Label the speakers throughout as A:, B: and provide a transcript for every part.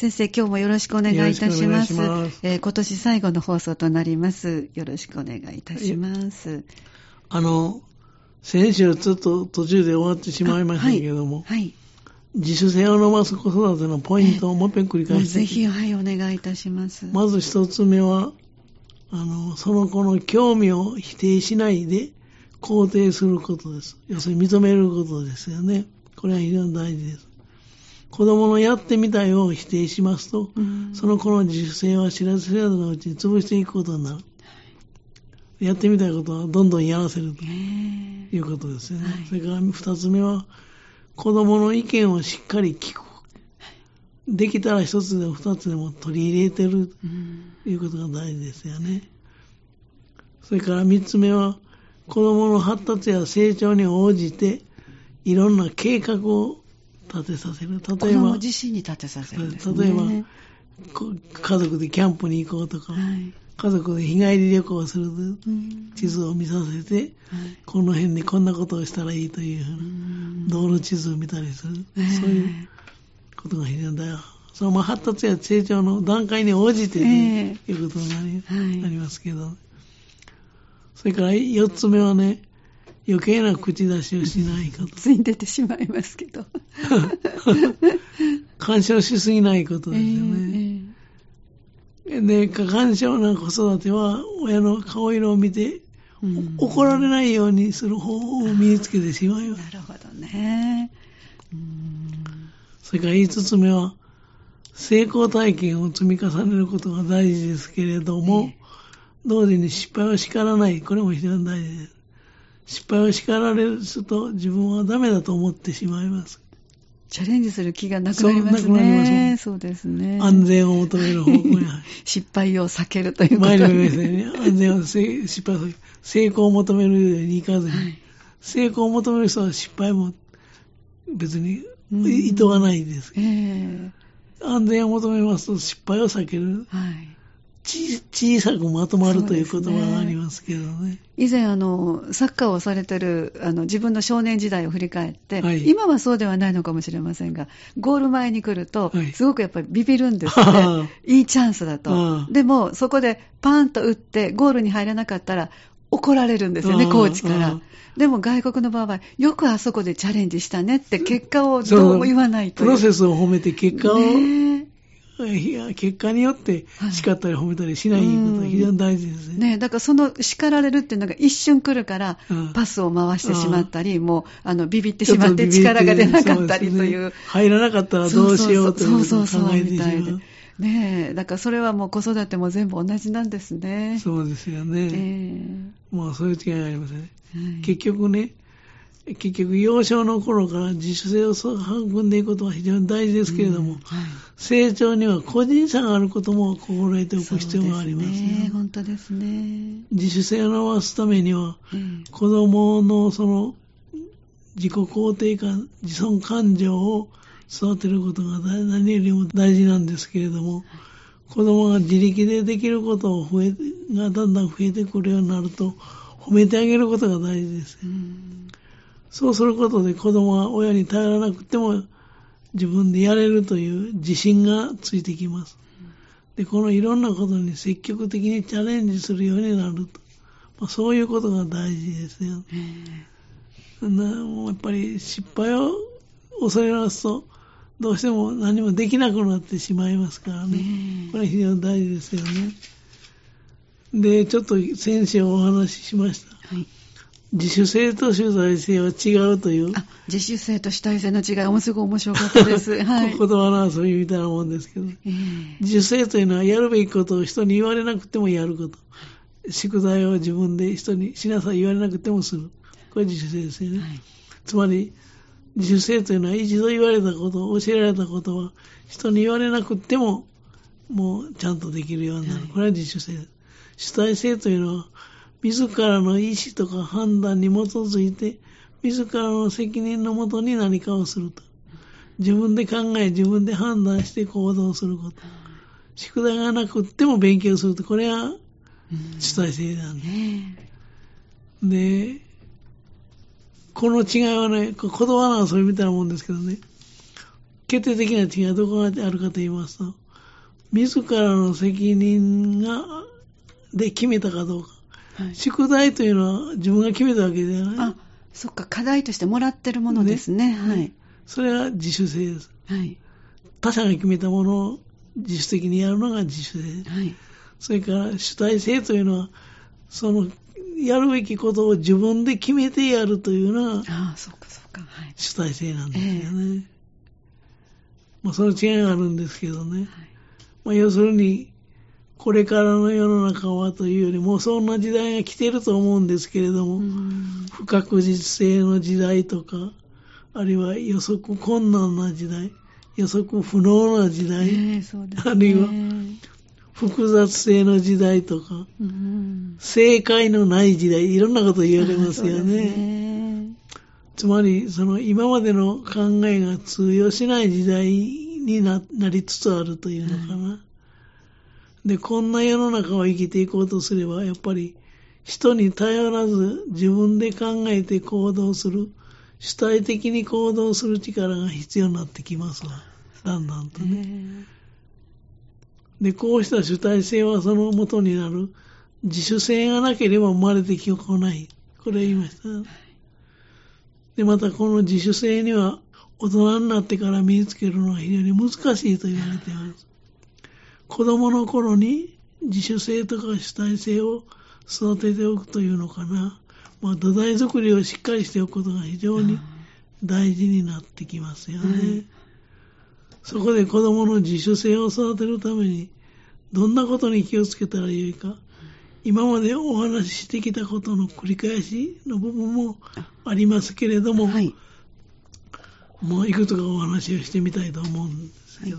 A: 先生、今日もよろしくお願いいたします。
B: ます
A: えー今年最後の放送となります。よろしくお願いいたします。
B: あの、先週ちょっと途中で終わってしまいましたけども、
A: はい。はい
B: 自主性を伸ばす子育てのポイントをもう一遍繰り返して
A: ぜひ、はい、お願いいたします。
B: まず一つ目は、あの、その子の興味を否定しないで肯定することです。要するに認めることですよね。これは非常に大事です。子供のやってみたいを否定しますと、
A: うん
B: その子の自主性は知らず知らずのうちに潰していくことになる。やってみたいことはどんどんやらせると
A: ね
B: いうことですよね。
A: はい
B: それから二つ目は、子供の意見をしっかり聞く。できたら一つでも二つでも取り入れてる
A: うん
B: ということが大事ですよね。それから三つ目は、子供の発達や成長に応じて、いろんな計画を立てさせる。
A: 子
B: 例えば、
A: 供自身に立てさせるね。
B: 例えばこ家族でキャンプに行こうとか、
A: はい。
B: 家族で日帰り旅行をする
A: うん
B: 地図を見させて、
A: はい
B: この辺にこんなことをしたらいいというふう
A: う
B: なん道路地図を見たりする、
A: ええ
B: そういうことが非常に大事。そのまあ発達や成長の段階に応じて、
A: え
B: ねいうことになり,、
A: はい
B: なりますけど、それから四つ目はね、余計な口出しをしないこと。
A: つい出てしまいますけど。
B: 干渉しすぎないことですよね。で、過干渉な子育ては、親の顔色を見て、
A: うん
B: 怒られないようにする方法を身につけてしまいます。
A: なるほどね。うん
B: それから5つ目は、成功体験を積み重ねることが大事ですけれども、
A: ええ
B: 同時に失敗を叱らない。これも非常に大事です。失敗を叱られると自分はダメだと思ってしまいます。
A: チャレンジする気がなくなりますね。そうですね。
B: 安全を求める方向に。
A: 失敗を避けるということ
B: 前にも言いま
A: に。
B: したよね。安全をせ失敗を成功を求めるようにいかずに、
A: はい
B: 成功を求める人は失敗も別に
A: うん
B: 意図がないです。
A: ええ
B: 安全を求めますと失敗を避ける。
A: はい。
B: ち小さくまとまるという
A: そうですね
B: 言葉がありますけどね。
A: 以前あの、サッカーをされてるあの自分の少年時代を振り返って、
B: はい
A: 今はそうではないのかもしれませんが、ゴール前に来ると
B: はい、
A: すごくやっぱりビビるんです
B: は
A: ね。いいチャンスだ
B: あ
A: と。
B: あ
A: でも、そこでパーンと打って、ゴールに入らなかったら、怒られるんですよね、コーチから。でも外国の場合、よくあそこでチャレンジしたねって結果をどうも言わないと。
B: プロセスを褒めて結果を、結果によって
A: はい
B: 叱ったり褒めたりしないことが非常に大事です
A: え
B: ね。
A: ねえだからその叱られるっていうのが一瞬来るから
B: うん、
A: パスを回してしまったり、もうあのビビってしまって力が出なかったりと
B: そ
A: いう
B: ですね。入らなかったらどうしようということを
A: そうそうそうみたいで。ねえ、だからそれはもう子育ても全部同じなんですね。
B: そうですよ
A: え
B: ね。
A: え
B: まあそういう違いがありますね。
A: はい
B: 結局ね、結局幼少の頃から自主性を育んでいくことは非常に大事ですけれども、
A: うんはい
B: 成長には個人差があることも心得ておく必要がありますよ
A: そうですね。本当ですね。
B: 自主性を伸ばすためには、
A: ええ
B: 子供のその自己肯定感、自尊感情を育てることが大何よりも大事なんですけれども、子供が自力でできることを増えがだんだん増えてくるようになると、褒めてあげることが大事です。
A: うん
B: そうすることで子供は親に頼らなくても自分でやれるという自信がついてきます。で、このいろんなことに積極的にチャレンジするようになると。まあ、そういうことが大事ですよ。
A: え
B: なもうやっぱり失敗を恐れますと、どうしても何もできなくなってしまいますからね。これ非常に大事ですよね。で、ちょっと先週お話ししました。
A: はい
B: 自主性と主体性は違うという、
A: あ自主性と主体性の違い、もすごく面白かったです。はい。
B: 言葉の遊びみたいなもんですけど、
A: ええ
B: 自主性というのはやるべきことを人に言われなくてもやること。宿題を自分で人にしなさい言われなくてもする。これ自主性ですよね。
A: はい
B: つまり、自主性というのは一度言われたこと、教えられたことは人に言われなくてももうちゃんとできるようになる。
A: はい
B: これは自主性です。主体性というのは自らの意思とか判断に基づいて自らの責任のもとに何かをすると。自分で考え、自分で判断して行動すること。宿題がなくっても勉強すると。これは
A: うん
B: 主体性なんでで、この違いはね、こ言葉の遊びみたいなもんですけどね、決定的な違いはどこがあるかと言いますと、自らの責任が、で決めたかどうか。
A: はい
B: 宿題というのは自分が決めたわけではない？
A: あ、そっか、課題としてもらってるものですね。はい。
B: それは自主性です。
A: はい。
B: 他者が決めたものを自主的にやるのが自主性。
A: はい。
B: それから主体性というのは、その、やるべきことを自分で決めてやるというのが
A: ああ、そっかそっか。はい。
B: 主体性なんですよね。まあ、その違いがあるんですけどね。まあ、要するに、これからの世の中はというよりも、そんな時代が来てると思うんですけれども、
A: うん
B: 不確実性の時代とか、あるいは予測困難な時代、予測不能な時代、
A: ね。
B: あるいは複雑性の時代とか、
A: うん、
B: 正解のない時代、いろんなこと言われますよね。
A: ね
B: つまり、その今までの考えが通用しない時代にななりつつあるというのかな。で、こんな世の中を生きていこうとすれば、やっぱり人に頼らず自分で考えて行動する、主体的に行動する力が必要になってきますわ。だんだんとね。
A: ね
B: で、こうした主体性はその元になる自主性がなければ生まれてこない。これ言いました。で、またこの自主性には大人になってから身につけるのが非常に難しいと言われています。子供の頃に自主性とか主体性を育てておくというのかな。まあ土台作りをしっかりしておくことが非常に大事になってきますよね。
A: はい
B: そこで子供の自主性を育てるために、どんなことに気をつけたらよいか、今までお話ししてきたことの繰り返しの部分もありますけれども、
A: はい。
B: もういくつかお話をしてみたいと思うんですけど、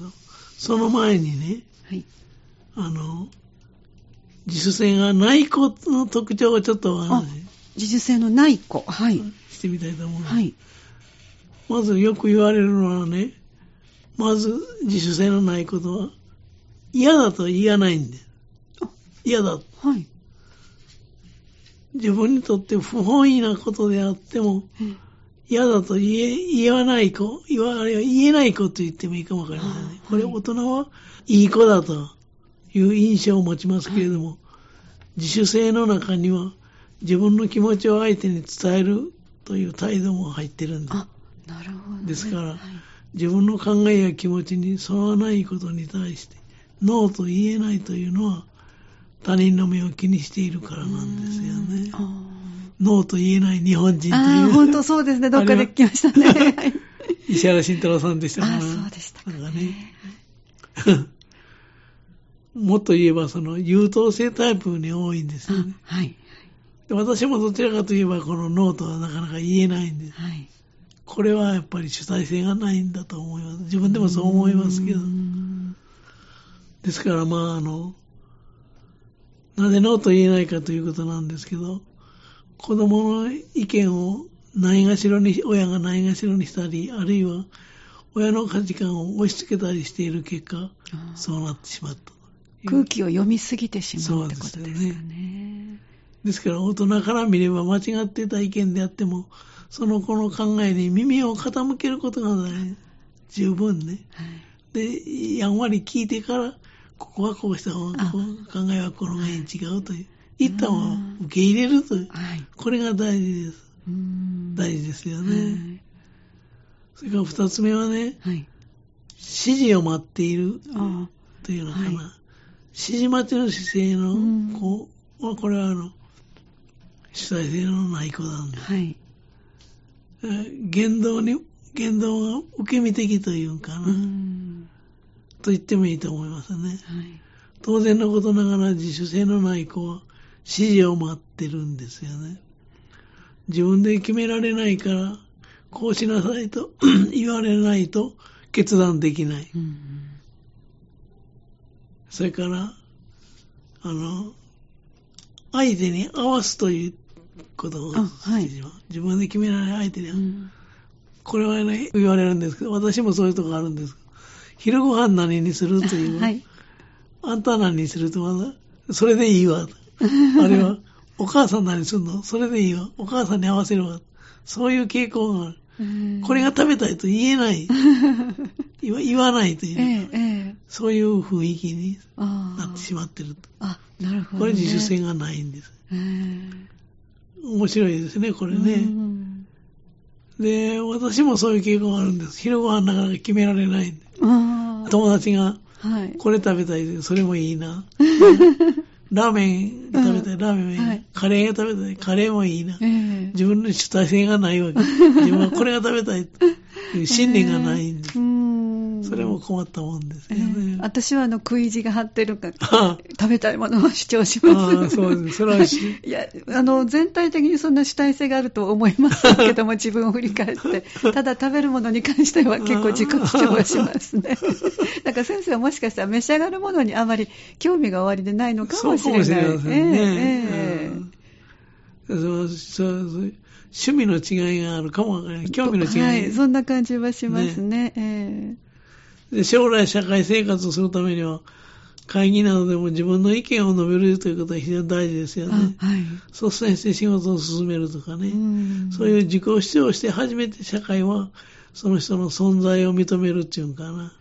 B: その前にね、
A: はい。
B: あの、自主性がない子の特徴をちょっと
A: 自主性のない子。はい。
B: してみたいと思う。
A: はい。
B: まずよく言われるのはね、まず自主性のないことは、嫌だと言わないんで。嫌だ。
A: はい。
B: 自分にとって不本意なことであっても、
A: え
B: 嫌だと言え言わない子、言わ言えない子と言ってもいいかもわかりませんね。
A: あ
B: これ大人はいい子だという印象を持ちますけれども、自主性の中には自分の気持ちを相手に伝えるという態度も入ってるんです。
A: あ、なるほどね。
B: ですから
A: はい
B: 自分の考えや気持ちに沿わないことに対して、ノーと言えないというのは、他人の目を気にしているからなんですよね。
A: あ
B: ノーと言えない日本人という。
A: 本当そうですね。どっかで聞きましたね。は い
B: 石原慎太郎さんでした。
A: あそうでしたか
B: なんかね。もっと言えば、その優等生タイプに多いんですよね。
A: あはい。
B: で私もどちらかといえば、このノーとはなかなか言えないんです。
A: はい。
B: これはやっぱり主体性がないんだと思います。自分でもそう思いますけどですから、まあ、あの、なぜノーと言えないかということなんですけど、子供の意見をないがしろに、親がないがしろにしたり、あるいは親の価値観を押し付けたりしている結果、そうなってしまった。
A: 空気を読みすぎてしまうってことで
B: すすよね
A: ね。
B: ですから、大人から見れば間違ってた意見であっても、その子の考えに耳を傾けることが大事十分ね。
A: はい。
B: で、やんわり聞いてから、ここはこうした方が、考えはこの辺違うという。一旦は受け入れるという。
A: はい。
B: これが大事です。
A: うーん
B: 大事ですよ
A: は
B: ね。
A: い
B: それから二つ目はね、
A: はい。
B: 指示を待っている
A: あ
B: というのかな。
A: はい
B: 指示待ちの姿勢の
A: うん
B: 子は、これはあの、主体性のない子なん
A: あ
B: です。
A: はい。
B: えー言動に、言動が受け身的というんかな、と言ってもいいと思いますね。
A: はい。
B: 当然のことながら自主性のない子は指示を待ってるんですよね。自分で決められないから、こうしなさいと 言われないと決断できない。
A: うん
B: それから、あの、相手に合わすということを
A: あはい
B: 自分で決められない相手に
A: うん
B: これはね、言われるんですけど、私もそういうとこあるんです。昼ご飯何にするという、
A: はい。
B: あんた何にするとまだ、それでいいわ。あれは、お母さん何するの？それでいいわ。お母さんに合わせるわ。そういう傾向がある。
A: うん
B: これが食べたいと言えない。言わないという、
A: ええ、ええ。
B: そういう雰囲気に。なってしまってると。
A: あ、なるほど、ね。
B: これ自主性がないんです。
A: ええ
B: 面白いですね、これ
A: う
B: ね。
A: ん
B: で、私もそういう傾向があるんです。昼ご飯なかなか決められない。友達が、
A: はい。
B: これ食べたいで、それもいいな。ラーメン食べたい、ラーメンもいい、
A: はい
B: カレーが食べたい、カレーもいいな。
A: ええ。
B: 自分の主体性がないわけ。自分はこれが食べたい 信念がないんです。
A: うん
B: それも困ったもんですね
A: え。私はあの食い地が張ってるか
B: あ
A: 食べたいものを主張します。
B: そうです。それはし、
A: いや、あの、全体的にそんな主体性があると思いませんけども、自分を振り返って。ただ食べるものに関しては結構自己主張はしますね。だから先生はもしかしたら召し上がるものにあまり興味がおありでないのか
B: そう
A: もしれない。
B: かもしれませんね。
A: えええ
B: うんそうそうそう趣味の違いがあるかもわからない。
A: え
B: 興味の違い。
A: はい、そんな感じはしますね。え
B: で将来社会生活をするためには、会議などでも自分の意見を述べるということは非常に大事です
A: え
B: よね。
A: あはい。
B: 率先して仕事を進めるとかね。
A: うん
B: そういう自己主張をして初めて社会はその人の存在を認めるっていうんかな。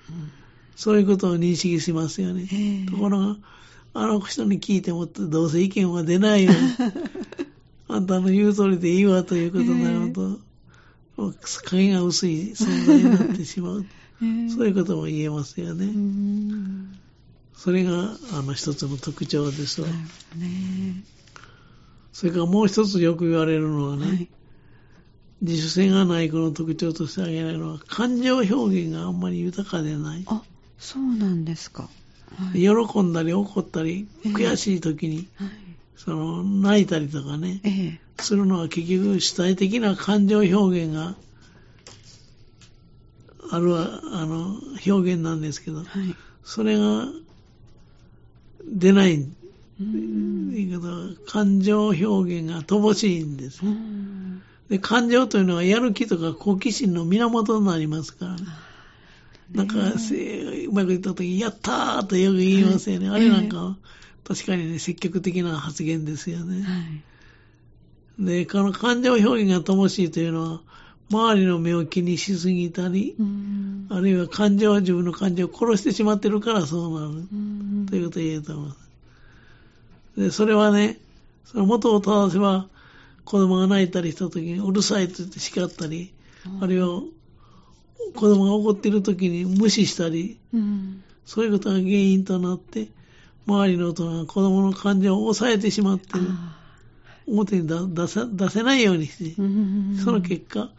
B: そういうことを認識しますよね。
A: ええ
B: ところが、あの人に聞いてもどうせ意見は出ないよ。あんたの言う通りでいいわということになると、もう影が薄い存在になってしまう。
A: ええ
B: そういうことも言えますよね。
A: うん
B: それがあの一つの特徴ですわ。
A: ね。
B: それからもう一つよく言われるのはね、
A: はい。
B: 自主性がない子の特徴として挙げられるのは、感情表現があんまり豊かでない。
A: あ、そうなんですか。はい。
B: 喜んだり怒ったり、
A: ええ
B: 悔しい時に、
A: はい
B: その、泣いたりとかね、
A: ええ。
B: するのは結局主体的な感情表現があるわあの表現なんですけど、
A: はい。
B: それが出ない、
A: うん
B: 言い方は感情表現が乏しいんです。
A: うん
B: で感情というのはやる気とか好奇心の源になりますから、ね、なんか、せうまくいった時、やったーとよく言いますよね。
A: はい
B: あれなんかは、確かにね、積極的な発言ですよね。
A: はい。
B: で、この感情表現が乏しいというのは、周りの目を気にしすぎたり、
A: うん。
B: あるいは感情は自分の感情を殺してしまってるからそうなる。
A: うん。
B: ということを言えると思います。で、それはね、その元を正せば、子供が泣いたりした時にうるさいと言って叱ったり、あるいは子供が怒っている時に無視したり、
A: うん。
B: そういうことが原因となって、周りの大人が子供の感情を抑えてしまって、
A: あ
B: 表に出出せ出せないようにして、
A: ーうん
B: その結果、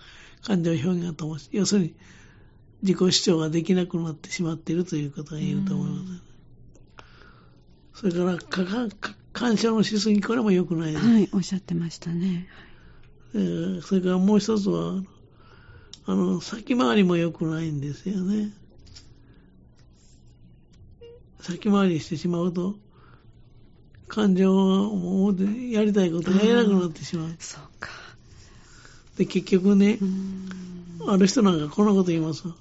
B: 感情表現が乏しい。要するに、自己主張ができなくなってしまっているということが言えると思います。それからかか、か干渉のしすぎ、これも良くないです。
A: はい、おっしゃってましたね。
B: えーそれからもう一つは、あの、先回りも良くないんですよね。先回りしてしまうと、感情がもうやりたいことがやれなくなってしまう。
A: そうか。
B: で、結局ね
A: う、ん。
B: ある人なんかこんなこと言います。わ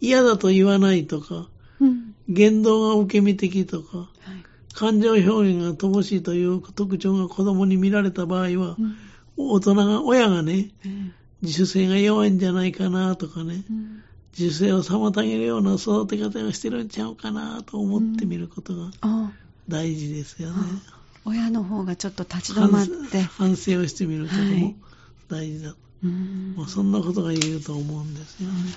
B: 嫌だと言わないとか、
A: うん。
B: 言動が受け身的とか、
A: はい。
B: 感情表現が乏しいという特徴が子供に見られた場合は
A: う、ん。
B: 大人が、親がね、
A: ええ。
B: 自主性が弱いんじゃないかなとかね、
A: うん。
B: 自主性を妨げるような育て方をしてるんちゃうかなと思ってみることが
A: あ
B: 大事ですよね。
A: 親の方がちょっと立ち止まって。
B: 反省をしてみることも大事だ。
A: うん
B: まあ、そんなことが言えると思うんですよね。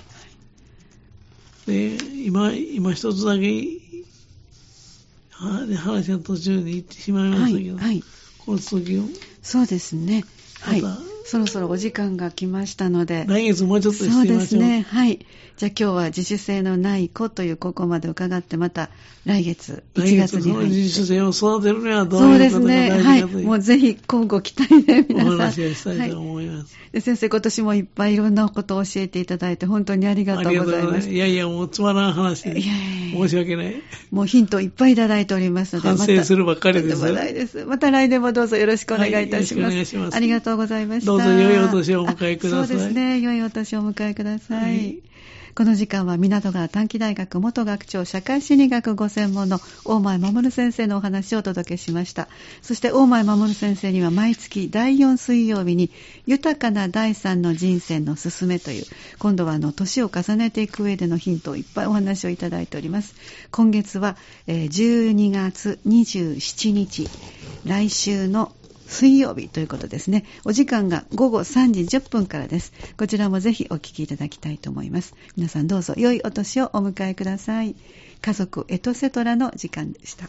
B: で、今、今一つだけ、は話が途中に行ってしまいま
A: はい、
B: したけど、
A: はい。
B: この続きを、
A: そうですね。はい
B: また。
A: そろそろお時間が来ましたので。
B: 来月もうちょっとして
A: そう
B: みましょう。
A: ですね。はい。じゃあ今日は自主性のない子というここまで伺って、また来月1
B: 来
A: 月に入って。
B: 自主性を育てるにはどう
A: そう
B: いうことが
A: ですね。はい。もうぜひ、交互期待で
B: お
A: 皆さん。
B: 話をしたいと
A: はい
B: 思います。
A: で先生、今年もいっぱいいろんなことを教えていただいて、本当にありがとうございます。
B: いやいや、もうつまらん話で
A: いやいや
B: 申し訳ない。
A: もうヒントいっぱいいただいておりますので、
B: 反省するばっかりです。
A: また来年もどうぞよろしくお願いいたします。
B: はいよろしくお願いします
A: ありがとうございました。
B: ぞ良いお年をお迎えください
A: そうですね。良いお年をお迎えください。
B: はい
A: この時間は港川短期大学元学長社会心理学ご専門の大前守先生のお話をお届けしましたそして大前守先生には毎月第4水曜日に豊かな第三の人生のすすめという今度はあの年を重ねていく上でのヒントをいっぱいお話をいただいております今月は12月27日来週の水曜日ということですね。お時間が午後3時10分からです。こちらもぜひお聞きいただきたいと思います。皆さんどうぞ良いお年をお迎えください。家族エトセトラの時間でした。